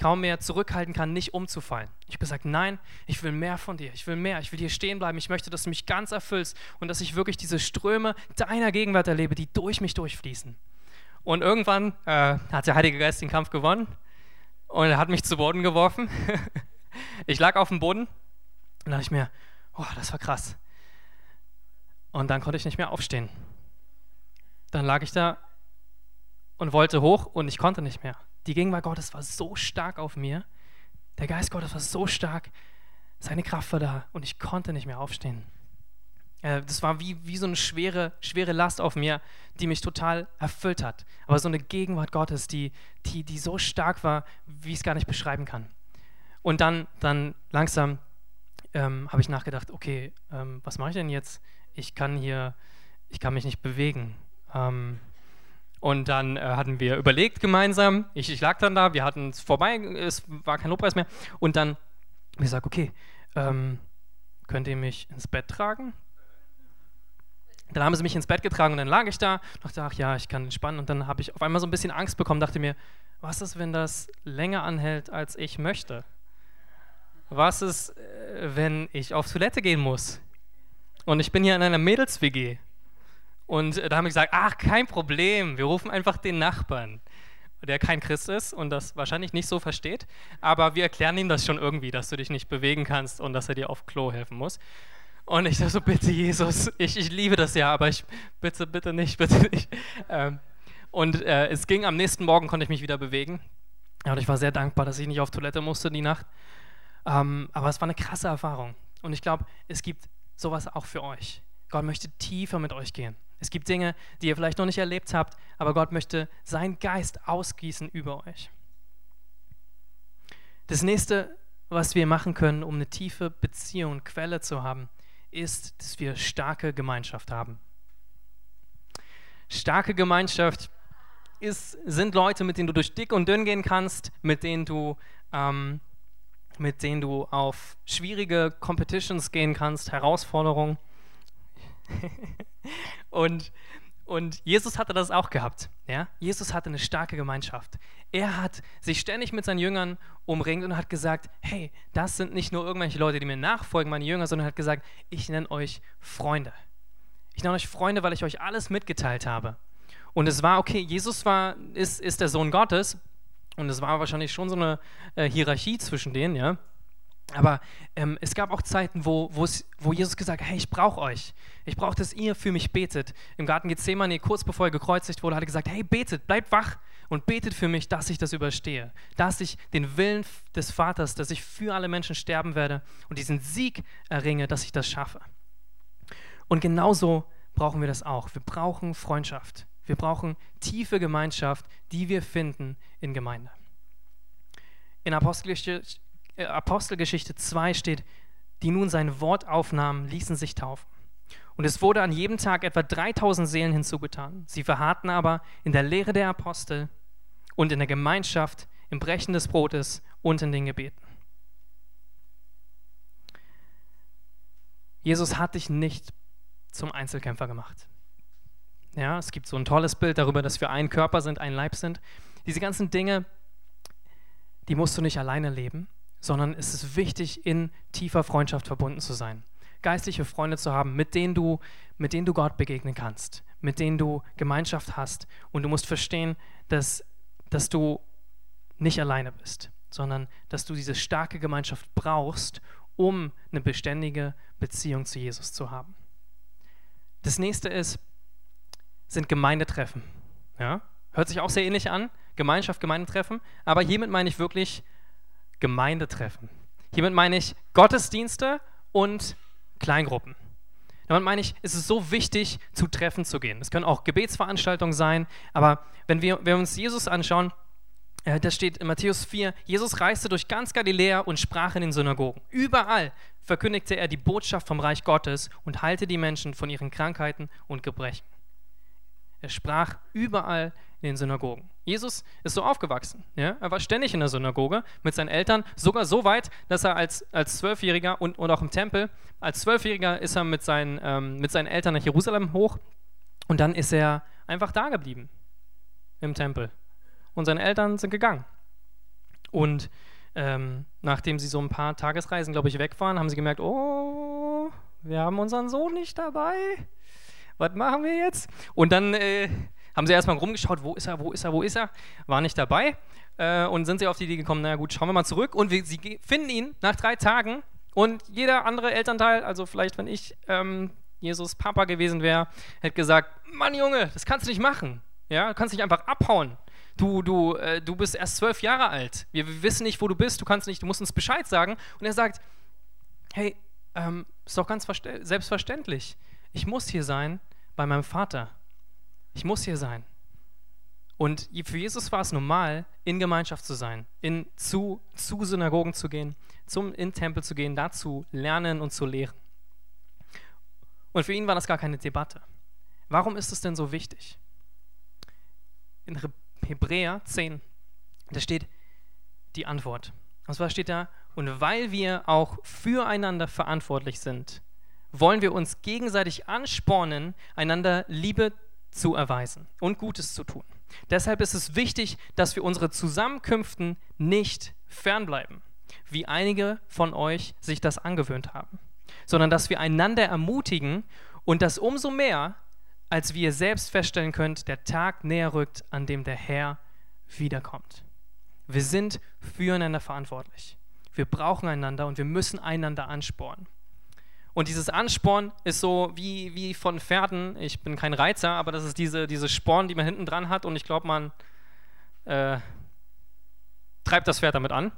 kaum mehr zurückhalten kann, nicht umzufallen. Ich habe gesagt, nein, ich will mehr von dir. Ich will mehr. Ich will hier stehen bleiben. Ich möchte, dass du mich ganz erfüllst und dass ich wirklich diese Ströme deiner Gegenwart erlebe, die durch mich durchfließen. Und irgendwann äh, hat der Heilige Geist den Kampf gewonnen und er hat mich zu Boden geworfen. ich lag auf dem Boden und dachte ich mir, oh, das war krass. Und dann konnte ich nicht mehr aufstehen. Dann lag ich da und wollte hoch und ich konnte nicht mehr. Die Gegenwart Gottes war so stark auf mir. Der Geist Gottes war so stark. Seine Kraft war da und ich konnte nicht mehr aufstehen. Äh, das war wie, wie so eine schwere, schwere Last auf mir, die mich total erfüllt hat. Aber so eine Gegenwart Gottes, die, die, die so stark war, wie ich es gar nicht beschreiben kann. Und dann, dann langsam ähm, habe ich nachgedacht, okay, ähm, was mache ich denn jetzt? Ich kann hier, ich kann mich nicht bewegen. Ähm, und dann äh, hatten wir überlegt gemeinsam, ich, ich lag dann da, wir hatten es vorbei, es war kein Lobpreis mehr. Und dann habe ich gesagt, okay, ähm, könnt ihr mich ins Bett tragen? Dann haben sie mich ins Bett getragen und dann lag ich da dachte, ach ja, ich kann entspannen. Und dann habe ich auf einmal so ein bisschen Angst bekommen, dachte mir, was ist, wenn das länger anhält, als ich möchte? Was ist, äh, wenn ich auf Toilette gehen muss? Und ich bin hier in einer Mädels-WG. Und da haben wir gesagt, ach, kein Problem, wir rufen einfach den Nachbarn, der kein Christ ist und das wahrscheinlich nicht so versteht, aber wir erklären ihm das schon irgendwie, dass du dich nicht bewegen kannst und dass er dir auf Klo helfen muss. Und ich dachte so, bitte Jesus, ich, ich liebe das ja, aber ich bitte, bitte nicht, bitte nicht. Ähm, und äh, es ging, am nächsten Morgen konnte ich mich wieder bewegen. Ja, und ich war sehr dankbar, dass ich nicht auf Toilette musste die Nacht. Ähm, aber es war eine krasse Erfahrung. Und ich glaube, es gibt sowas auch für euch. Gott möchte tiefer mit euch gehen. Es gibt Dinge, die ihr vielleicht noch nicht erlebt habt, aber Gott möchte seinen Geist ausgießen über euch. Das nächste, was wir machen können, um eine tiefe Beziehung, Quelle zu haben, ist, dass wir starke Gemeinschaft haben. Starke Gemeinschaft ist, sind Leute, mit denen du durch dick und dünn gehen kannst, mit denen du, ähm, mit denen du auf schwierige Competitions gehen kannst, Herausforderungen. und und Jesus hatte das auch gehabt. Ja? Jesus hatte eine starke Gemeinschaft. Er hat sich ständig mit seinen Jüngern umringt und hat gesagt, hey, das sind nicht nur irgendwelche Leute, die mir nachfolgen, meine Jünger, sondern hat gesagt, ich nenne euch Freunde. Ich nenne euch Freunde, weil ich euch alles mitgeteilt habe. Und es war, okay, Jesus war, ist, ist der Sohn Gottes und es war wahrscheinlich schon so eine äh, Hierarchie zwischen denen, ja. Aber ähm, es gab auch Zeiten, wo, wo Jesus gesagt hat, hey, ich brauche euch. Ich brauche, dass ihr für mich betet. Im Garten Gethsemane, kurz bevor er gekreuzigt wurde, hat er gesagt, hey, betet, bleibt wach und betet für mich, dass ich das überstehe. Dass ich den Willen des Vaters, dass ich für alle Menschen sterben werde und diesen Sieg erringe, dass ich das schaffe. Und genauso brauchen wir das auch. Wir brauchen Freundschaft. Wir brauchen tiefe Gemeinschaft, die wir finden in Gemeinde. In Apostelgeschichte, Apostelgeschichte 2 steht, die nun sein Wort aufnahmen, ließen sich taufen. Und es wurde an jedem Tag etwa 3000 Seelen hinzugetan. Sie verharrten aber in der Lehre der Apostel und in der Gemeinschaft, im Brechen des Brotes und in den Gebeten. Jesus hat dich nicht zum Einzelkämpfer gemacht. Ja, es gibt so ein tolles Bild darüber, dass wir ein Körper sind, ein Leib sind. Diese ganzen Dinge, die musst du nicht alleine leben, sondern es ist wichtig, in tiefer Freundschaft verbunden zu sein. Geistliche Freunde zu haben, mit denen du, mit denen du Gott begegnen kannst, mit denen du Gemeinschaft hast. Und du musst verstehen, dass, dass du nicht alleine bist, sondern dass du diese starke Gemeinschaft brauchst, um eine beständige Beziehung zu Jesus zu haben. Das nächste ist, sind Gemeindetreffen. Ja? Hört sich auch sehr ähnlich an, Gemeinschaft, Gemeindetreffen, aber hiermit meine ich wirklich Gemeindetreffen. Hiermit meine ich Gottesdienste und Kleingruppen. Damit meine ich, es ist so wichtig, zu Treffen zu gehen. Es können auch Gebetsveranstaltungen sein, aber wenn wir, wenn wir uns Jesus anschauen, äh, da steht in Matthäus 4, Jesus reiste durch ganz Galiläa und sprach in den Synagogen. Überall verkündigte er die Botschaft vom Reich Gottes und heilte die Menschen von ihren Krankheiten und Gebrechen. Er sprach überall in den Synagogen. Jesus ist so aufgewachsen. Ja? Er war ständig in der Synagoge mit seinen Eltern, sogar so weit, dass er als, als Zwölfjähriger und, und auch im Tempel, als Zwölfjähriger ist er mit seinen, ähm, mit seinen Eltern nach Jerusalem hoch und dann ist er einfach da geblieben im Tempel. Und seine Eltern sind gegangen. Und ähm, nachdem sie so ein paar Tagesreisen, glaube ich, weg waren, haben sie gemerkt, oh, wir haben unseren Sohn nicht dabei was machen wir jetzt? Und dann äh, haben sie erstmal rumgeschaut, wo ist er, wo ist er, wo ist er? War nicht dabei. Äh, und sind sie auf die Idee gekommen, naja gut, schauen wir mal zurück. Und wir, sie finden ihn nach drei Tagen. Und jeder andere Elternteil, also vielleicht wenn ich ähm, Jesus Papa gewesen wäre, hätte gesagt, Mann Junge, das kannst du nicht machen. Ja, du kannst nicht einfach abhauen. Du, du, äh, du bist erst zwölf Jahre alt. Wir, wir, wissen nicht, wo du bist. Du kannst nicht, du musst uns Bescheid sagen. Und er sagt, hey, ähm, ist doch ganz selbstverständlich. Ich muss hier sein, bei meinem Vater. Ich muss hier sein. Und für Jesus war es normal, in Gemeinschaft zu sein, in, zu, zu Synagogen zu gehen, zum, in Tempel zu gehen, da zu lernen und zu lehren. Und für ihn war das gar keine Debatte. Warum ist es denn so wichtig? In Hebräer 10, da steht die Antwort. Und zwar steht da, und weil wir auch füreinander verantwortlich sind, wollen wir uns gegenseitig anspornen, einander Liebe zu erweisen und Gutes zu tun. Deshalb ist es wichtig, dass wir unsere Zusammenkünften nicht fernbleiben, wie einige von euch sich das angewöhnt haben, sondern dass wir einander ermutigen und das umso mehr, als wie ihr selbst feststellen könnt, der Tag näher rückt, an dem der Herr wiederkommt. Wir sind füreinander verantwortlich. Wir brauchen einander und wir müssen einander anspornen. Und dieses Ansporn ist so wie, wie von Pferden. Ich bin kein Reizer, aber das ist diese, diese Sporn, die man hinten dran hat. Und ich glaube, man äh, treibt das Pferd damit an.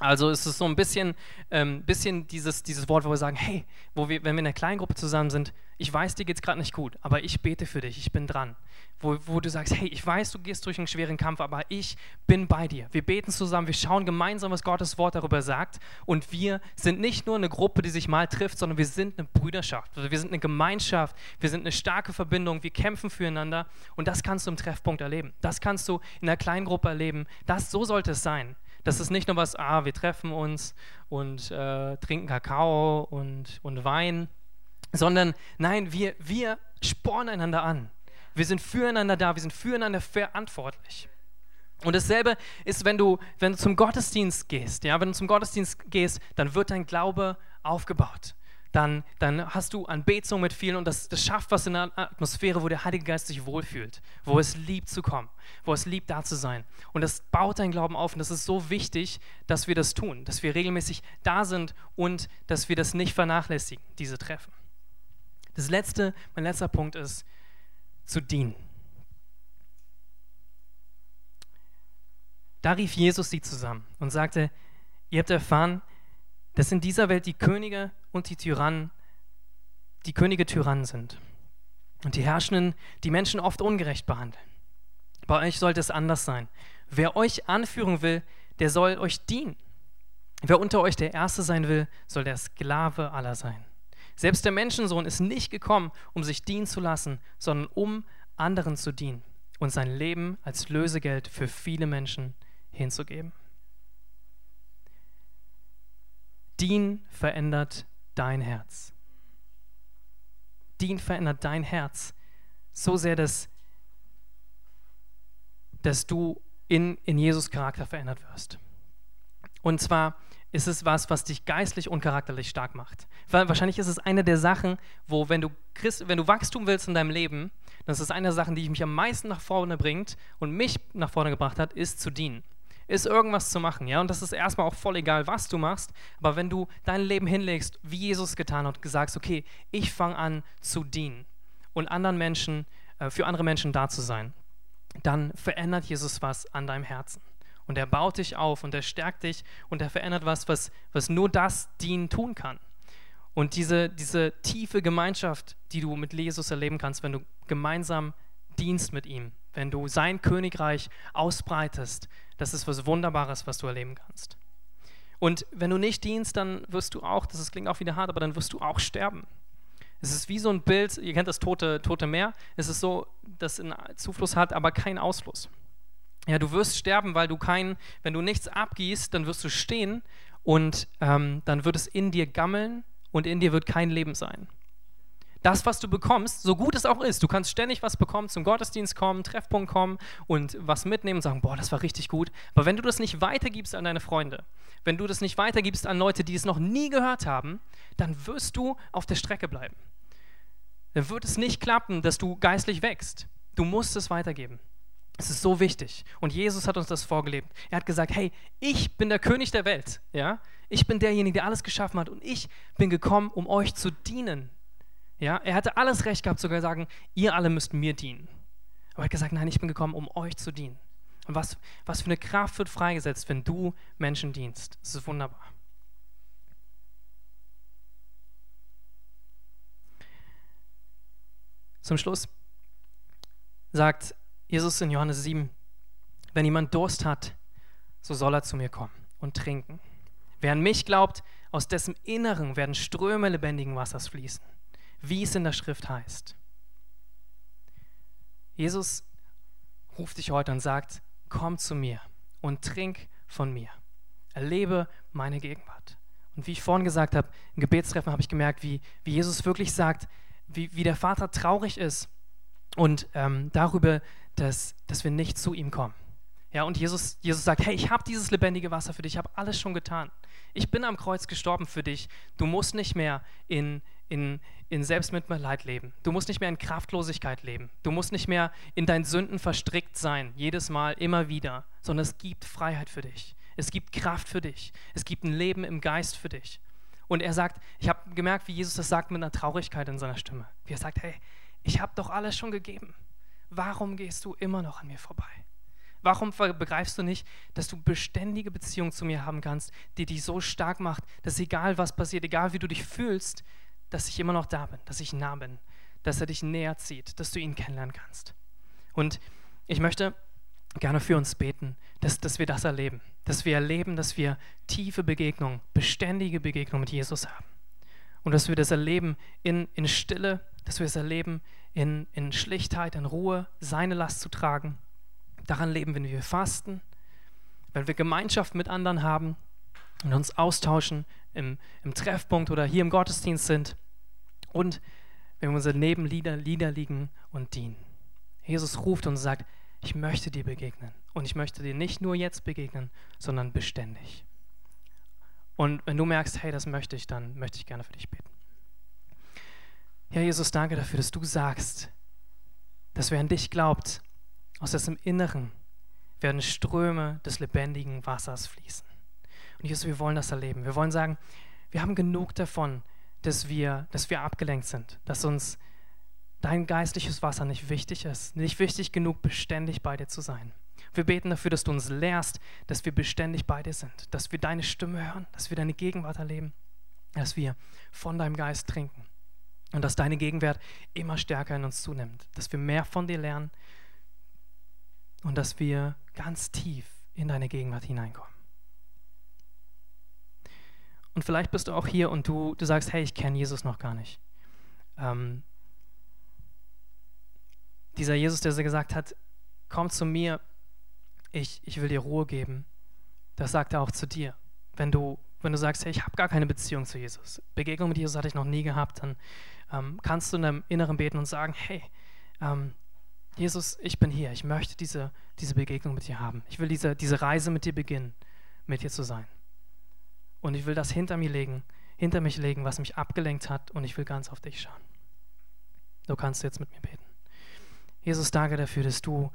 Also es ist so ein bisschen, ähm, bisschen dieses, dieses Wort, wo wir sagen, hey, wo wir, wenn wir in einer kleinen Gruppe zusammen sind, ich weiß, dir geht es gerade nicht gut, aber ich bete für dich, ich bin dran. Wo, wo du sagst, hey, ich weiß, du gehst durch einen schweren Kampf, aber ich bin bei dir. Wir beten zusammen, wir schauen gemeinsam, was Gottes Wort darüber sagt und wir sind nicht nur eine Gruppe, die sich mal trifft, sondern wir sind eine Brüderschaft, also wir sind eine Gemeinschaft, wir sind eine starke Verbindung, wir kämpfen füreinander und das kannst du im Treffpunkt erleben. Das kannst du in einer kleinen Gruppe erleben. Das, so sollte es sein. Das ist nicht nur was, ah, wir treffen uns und äh, trinken Kakao und, und Wein, sondern nein, wir, wir spornen einander an. Wir sind füreinander da, wir sind füreinander verantwortlich. Und dasselbe ist, wenn du, wenn du zum Gottesdienst gehst. Ja, wenn du zum Gottesdienst gehst, dann wird dein Glaube aufgebaut dann, dann hast du Anbetung mit vielen und das, das schafft was in einer Atmosphäre, wo der Heilige Geist sich wohlfühlt, wo es liebt zu kommen, wo es liebt da zu sein. Und das baut deinen Glauben auf und das ist so wichtig, dass wir das tun, dass wir regelmäßig da sind und dass wir das nicht vernachlässigen, diese Treffen. Das letzte, mein letzter Punkt ist, zu dienen. Da rief Jesus sie zusammen und sagte, ihr habt erfahren, dass in dieser Welt die Könige und die Tyrannen, die Könige Tyrannen sind. und die Herrschenden die Menschen oft ungerecht behandeln. Bei euch sollte es anders sein. Wer euch anführen will, der soll euch dienen. Wer unter euch der Erste sein will, soll der Sklave aller sein. Selbst der Menschensohn ist nicht gekommen, um sich dienen zu lassen, sondern um anderen zu dienen und sein Leben als Lösegeld für viele Menschen hinzugeben. Dien verändert dein Herz. Dien verändert dein Herz so sehr, dass, dass du in, in Jesus Charakter verändert wirst. Und zwar ist es was, was dich geistlich und charakterlich stark macht. Wahrscheinlich ist es eine der Sachen, wo, wenn du, Christ, wenn du Wachstum willst in deinem Leben, das ist eine der Sachen, die mich am meisten nach vorne bringt und mich nach vorne gebracht hat, ist zu dienen. Ist irgendwas zu machen, ja? Und das ist erstmal auch voll egal, was du machst, aber wenn du dein Leben hinlegst, wie Jesus getan hat, sagst, okay, ich fange an zu dienen und anderen Menschen, äh, für andere Menschen da zu sein, dann verändert Jesus was an deinem Herzen. Und er baut dich auf und er stärkt dich und er verändert was, was, was nur das Dienen tun kann. Und diese, diese tiefe Gemeinschaft, die du mit Jesus erleben kannst, wenn du gemeinsam dienst mit ihm, wenn du sein Königreich ausbreitest, das ist was Wunderbares, was du erleben kannst. Und wenn du nicht dienst, dann wirst du auch, das klingt auch wieder hart, aber dann wirst du auch sterben. Es ist wie so ein Bild, ihr kennt das tote, tote Meer, es ist so, das einen Zufluss hat, aber keinen Ausfluss. Ja, du wirst sterben, weil du kein, wenn du nichts abgießt, dann wirst du stehen und ähm, dann wird es in dir gammeln und in dir wird kein Leben sein. Das, was du bekommst, so gut es auch ist, du kannst ständig was bekommen, zum Gottesdienst kommen, Treffpunkt kommen und was mitnehmen und sagen, boah, das war richtig gut. Aber wenn du das nicht weitergibst an deine Freunde, wenn du das nicht weitergibst an Leute, die es noch nie gehört haben, dann wirst du auf der Strecke bleiben. Dann wird es nicht klappen, dass du geistlich wächst. Du musst es weitergeben. Es ist so wichtig. Und Jesus hat uns das vorgelebt. Er hat gesagt, hey, ich bin der König der Welt. Ja? Ich bin derjenige, der alles geschaffen hat. Und ich bin gekommen, um euch zu dienen. Ja? Er hatte alles recht gehabt, sogar sagen, ihr alle müsst mir dienen. Aber er hat gesagt, nein, ich bin gekommen, um euch zu dienen. Und was, was für eine Kraft wird freigesetzt, wenn du Menschen dienst. Das ist wunderbar. Zum Schluss sagt Jesus in Johannes 7, wenn jemand Durst hat, so soll er zu mir kommen und trinken. Wer an mich glaubt, aus dessen Inneren werden Ströme lebendigen Wassers fließen, wie es in der Schrift heißt. Jesus ruft dich heute und sagt, komm zu mir und trink von mir. Erlebe meine Gegenwart. Und wie ich vorhin gesagt habe, im Gebetstreffen habe ich gemerkt, wie, wie Jesus wirklich sagt, wie, wie der Vater traurig ist und ähm, darüber, dass, dass wir nicht zu ihm kommen. Ja, und Jesus, Jesus sagt, hey, ich habe dieses lebendige Wasser für dich, ich habe alles schon getan. Ich bin am Kreuz gestorben für dich. Du musst nicht mehr in, in, in Selbstmitleid leben. Du musst nicht mehr in Kraftlosigkeit leben. Du musst nicht mehr in deinen Sünden verstrickt sein, jedes Mal, immer wieder, sondern es gibt Freiheit für dich. Es gibt Kraft für dich. Es gibt ein Leben im Geist für dich. Und er sagt, ich habe gemerkt, wie Jesus das sagt mit einer Traurigkeit in seiner Stimme. Wie er sagt, hey, ich habe doch alles schon gegeben warum gehst du immer noch an mir vorbei? Warum begreifst du nicht, dass du beständige Beziehungen zu mir haben kannst, die dich so stark macht, dass egal was passiert, egal wie du dich fühlst, dass ich immer noch da bin, dass ich nah bin, dass er dich näher zieht, dass du ihn kennenlernen kannst. Und ich möchte gerne für uns beten, dass, dass wir das erleben, dass wir erleben, dass wir tiefe Begegnungen, beständige Begegnungen mit Jesus haben. Und dass wir das erleben in, in Stille, dass wir es erleben in, in Schlichtheit, in Ruhe, seine Last zu tragen. Daran leben, wenn wir fasten, wenn wir Gemeinschaft mit anderen haben und uns austauschen im, im Treffpunkt oder hier im Gottesdienst sind und wenn wir unsere Leben Lieder, Lieder liegen und dienen. Jesus ruft und sagt, ich möchte dir begegnen. Und ich möchte dir nicht nur jetzt begegnen, sondern beständig. Und wenn du merkst, hey, das möchte ich, dann möchte ich gerne für dich beten. Ja, Jesus, danke dafür, dass du sagst, dass wer an dich glaubt, aus dessen Inneren werden Ströme des lebendigen Wassers fließen. Und Jesus, wir wollen das erleben. Wir wollen sagen, wir haben genug davon, dass wir, dass wir abgelenkt sind, dass uns dein geistliches Wasser nicht wichtig ist, nicht wichtig genug, beständig bei dir zu sein. Wir beten dafür, dass du uns lehrst, dass wir beständig bei dir sind, dass wir deine Stimme hören, dass wir deine Gegenwart erleben, dass wir von deinem Geist trinken Und dass deine Gegenwart immer stärker in uns zunimmt, dass wir mehr von dir lernen und dass wir ganz tief in deine Gegenwart hineinkommen. Und vielleicht bist du auch hier und du, du sagst, hey, ich kenne Jesus noch gar nicht. Ähm, dieser Jesus, der gesagt hat, komm zu mir, ich, ich will dir Ruhe geben, das sagt er auch zu dir. Wenn du, wenn du sagst, hey, ich habe gar keine Beziehung zu Jesus, Begegnung mit Jesus hatte ich noch nie gehabt, dann ähm, kannst du in deinem Inneren beten und sagen, hey, ähm, Jesus, ich bin hier, ich möchte diese, diese Begegnung mit dir haben. Ich will diese, diese Reise mit dir beginnen, mit dir zu sein. Und ich will das hinter mir legen, hinter mich legen, was mich abgelenkt hat und ich will ganz auf dich schauen. So kannst du jetzt mit mir beten. Jesus, danke dafür, dass du,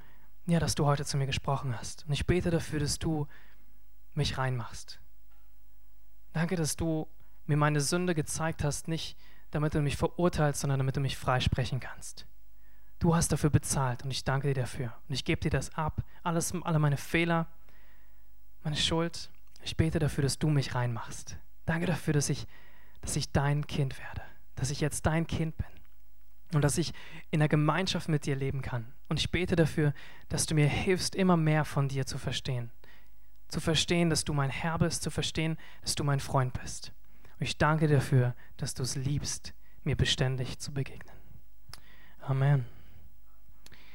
ja, dass du heute zu mir gesprochen hast. Und ich bete dafür, dass du mich reinmachst. Danke, dass du mir meine Sünde gezeigt hast, nicht damit du mich verurteilst, sondern damit du mich freisprechen kannst. Du hast dafür bezahlt und ich danke dir dafür. Und ich gebe dir das ab, alles, alle meine Fehler, meine Schuld. Ich bete dafür, dass du mich reinmachst. Danke dafür, dass ich, dass ich dein Kind werde, dass ich jetzt dein Kind bin und dass ich in der Gemeinschaft mit dir leben kann. Und ich bete dafür, dass du mir hilfst, immer mehr von dir zu verstehen. Zu verstehen, dass du mein Herr bist, zu verstehen, dass du mein Freund bist. Und ich danke dafür, dass du es liebst, mir beständig zu begegnen. Amen.